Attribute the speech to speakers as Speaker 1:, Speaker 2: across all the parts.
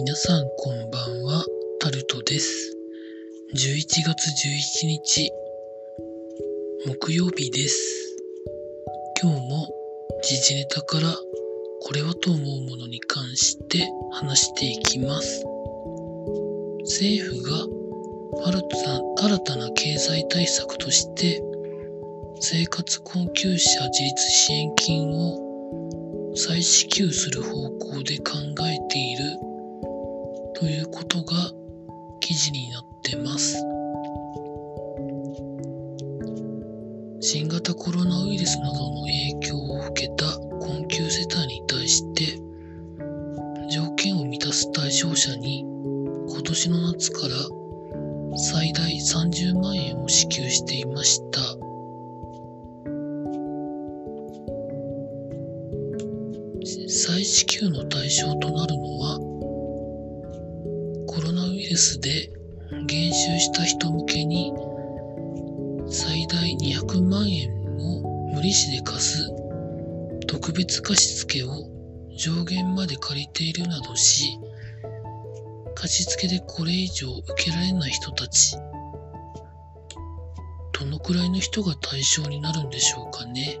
Speaker 1: 皆さんこんばんは、タルトです。11月11日、木曜日です。今日も時事ネタからこれはと思うものに関して話していきます。政府が新た新たな経済対策として生活困窮者自立支援金を再支給する方向で考えているということが記事になってます。新型コロナウイルスなどの影響を受けた困窮世帯に対して条件を満たす対象者に今年の夏から最大30万円を支給していました。再支給の対象となるのはコロナウイルスで減収した人向けに最大200万円を無利子で貸す特別貸付を上限まで借りているなどし貸付でこれ以上受けられない人たちどのくらいの人が対象になるんでしょうかね。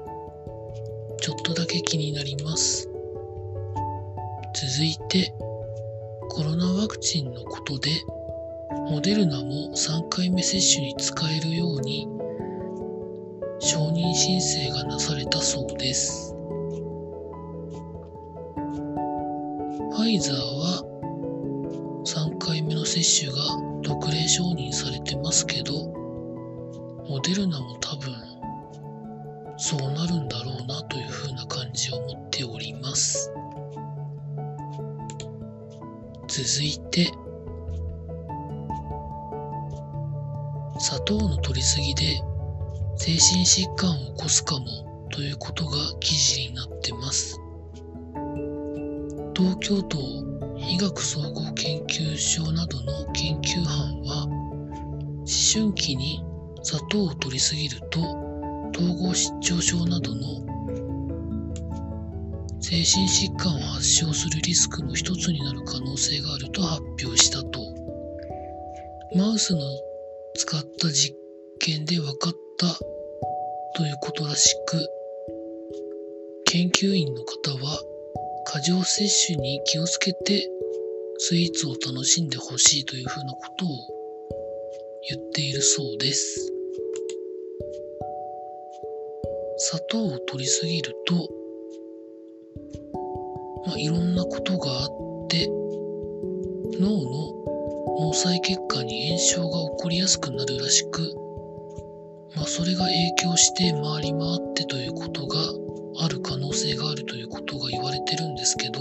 Speaker 1: ちょっとだけ気になります。続いてコロナワクチンのことでモデルナも3回目接種に使えるように承認申請がなされたそうです。ファイザーは3回目の接種が特例承認されてますけどモデルナも多分そうなるんだろうなというふうな感じを持っております。続いて砂糖の摂りすぎで精神疾患を起こすかもということが記事になってます。東京都医学総合研究所などの研究班は思春期に砂糖を摂りすぎると統合失調症などの精神疾患を発症するリスクの一つになる可能性があると発表したと。マウスの使った実験で分かったということらしく研究員の方は過剰摂取に気をつけてスイーツを楽しんでほしいというふうなことを言っているそうです。砂糖を摂りすぎるとまあ、いろんなことがあって脳の毛細血管に炎症が起こりやすくなるらしく、まあ、それが影響して回り回ってということがある可能性があるということが言われてるんですけど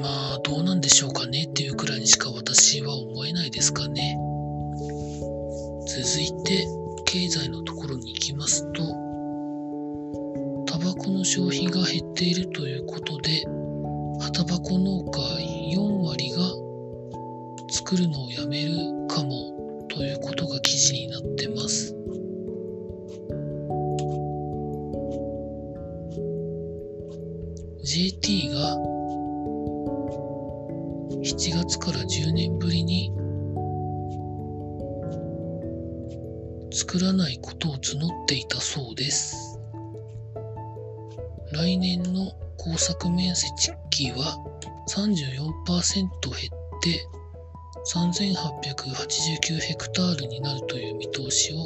Speaker 1: まあどうなんでしょうかねっていうくらいにしか私は思えないですかね。タバコの消費が減っているということで、葉タバコ農家4割が作るのをやめるかもということが記事になってます。JT が7月から10年ぶりに作らないことを募っていたそうです。来年の耕作面積は34%減って3889ヘクタールになるという見通しを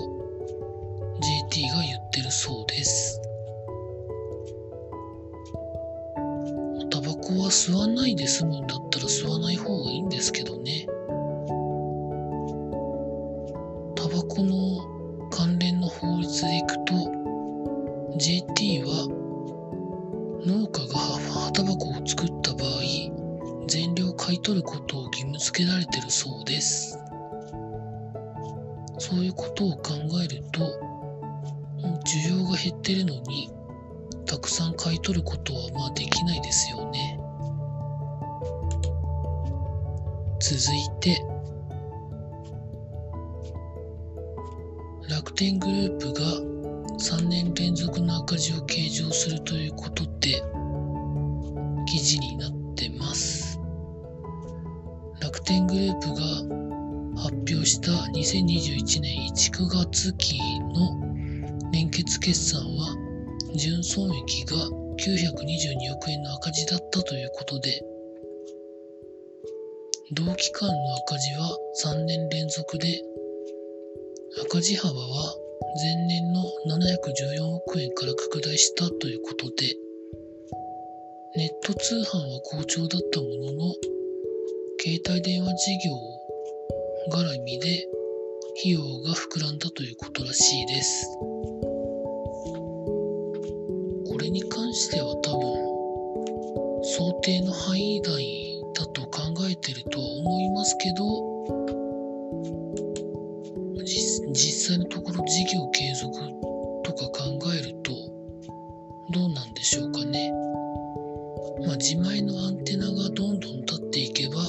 Speaker 1: JT が言ってるそうです。タバコは吸わないで済むんだったら吸わない方がいいんですけどね。タバコの関連の法律でいくと JT は農家が葉タバコを作った場合全量買い取ることを義務付けられてるそうです。そういうことを考えると需要が減ってるのにたくさん買い取ることはまあできないですよね。続いて楽天グループが3年連続の赤字を計上するということで記事になってます。楽天グループが発表した2021年1、9月期の連結決算は純損益が922億円の赤字だったということで同期間の赤字は3年連続で赤字幅は前年の714億円から拡大したということでネット通販は好調だったものの携帯電話事業絡みで費用が膨らんだということらしいです。これに関しては多分想定の範囲内だと考えてるとは思いますけど実際のところ事業継続とか考えるとどうなんでしょうかね。まあ、自前のアンテナがどんどん立っていけば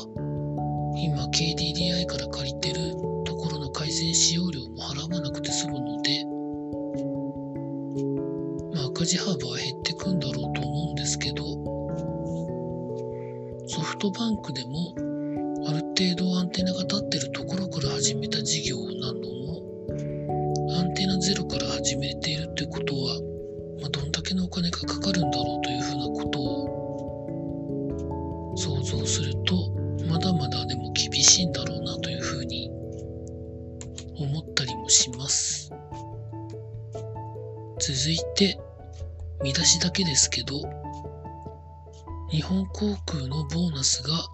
Speaker 1: 今 KDDI から借りてるところの回線使用料も払わなくて済むので、まあ、赤字幅は減ってくんだろうと思うんですけどソフトバンクでもある程度アンテナが立ってるところから始めた事業なのゼロから始めているってことは、まあ、どんだけのお金がかかるんだろうというふうなことを想像するとまだまだでも厳しいんだろうなというふうに思ったりもします。続いて見出しだけですけど日本航空のボーナスが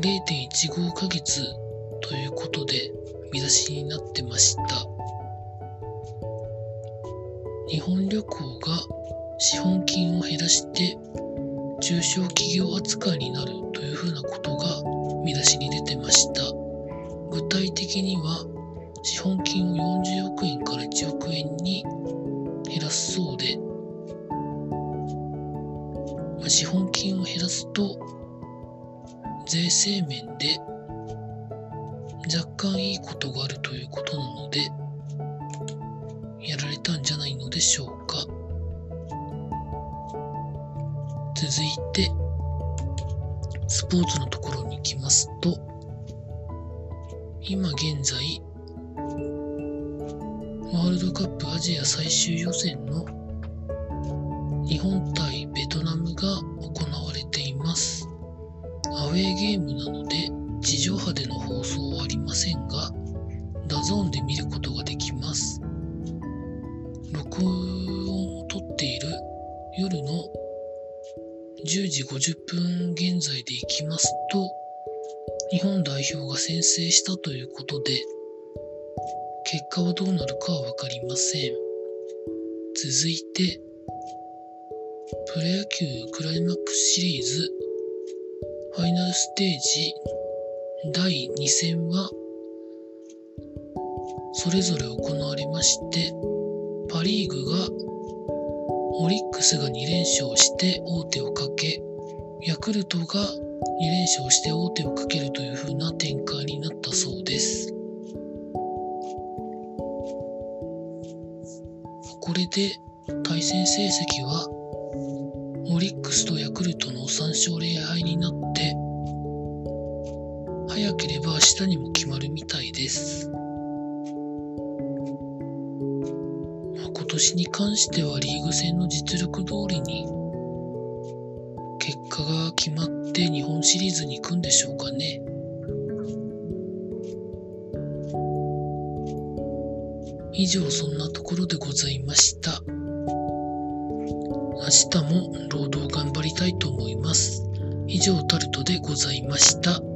Speaker 1: 0.15ヶ月ということで見出しになってました。日本旅行が資本金を減らして中小企業扱いになるというふうなことが見出しに出てました。具体的には資本金を40億円から1億円に減らすそうで、まあ、資本金を減らすと税制面で若干いいことがあるということなのでやられたんじゃないのでしょうか続いてスポーツのところに行きますと、今現在、ワールドカップアジア最終予選の日本対ベトナムが行われています。アウェーゲームなので地上波での放送はありませんが、 DAZN で見ることができます。を撮っている夜の10時50分現在でいきますと、日本代表が先制したということで、結果はどうなるかはわかりません。続いて、プロ野球クライマックスシリーズファイナルステージ第2戦はそれぞれ行われましてパ・リーグがオリックスが2連勝して王手をかけ、ヤクルトが2連勝して王手をかけるという風な展開になったそうです。これで対戦成績はオリックスとヤクルトの3勝0敗になって早ければ明日にも決まるみたいです。年に関してはリーグ戦の実力通りに結果が決まって日本シリーズに行くんでしょうかね。以上そんなところでございました。明日も労働頑張りたいと思います。以上タルトでございました。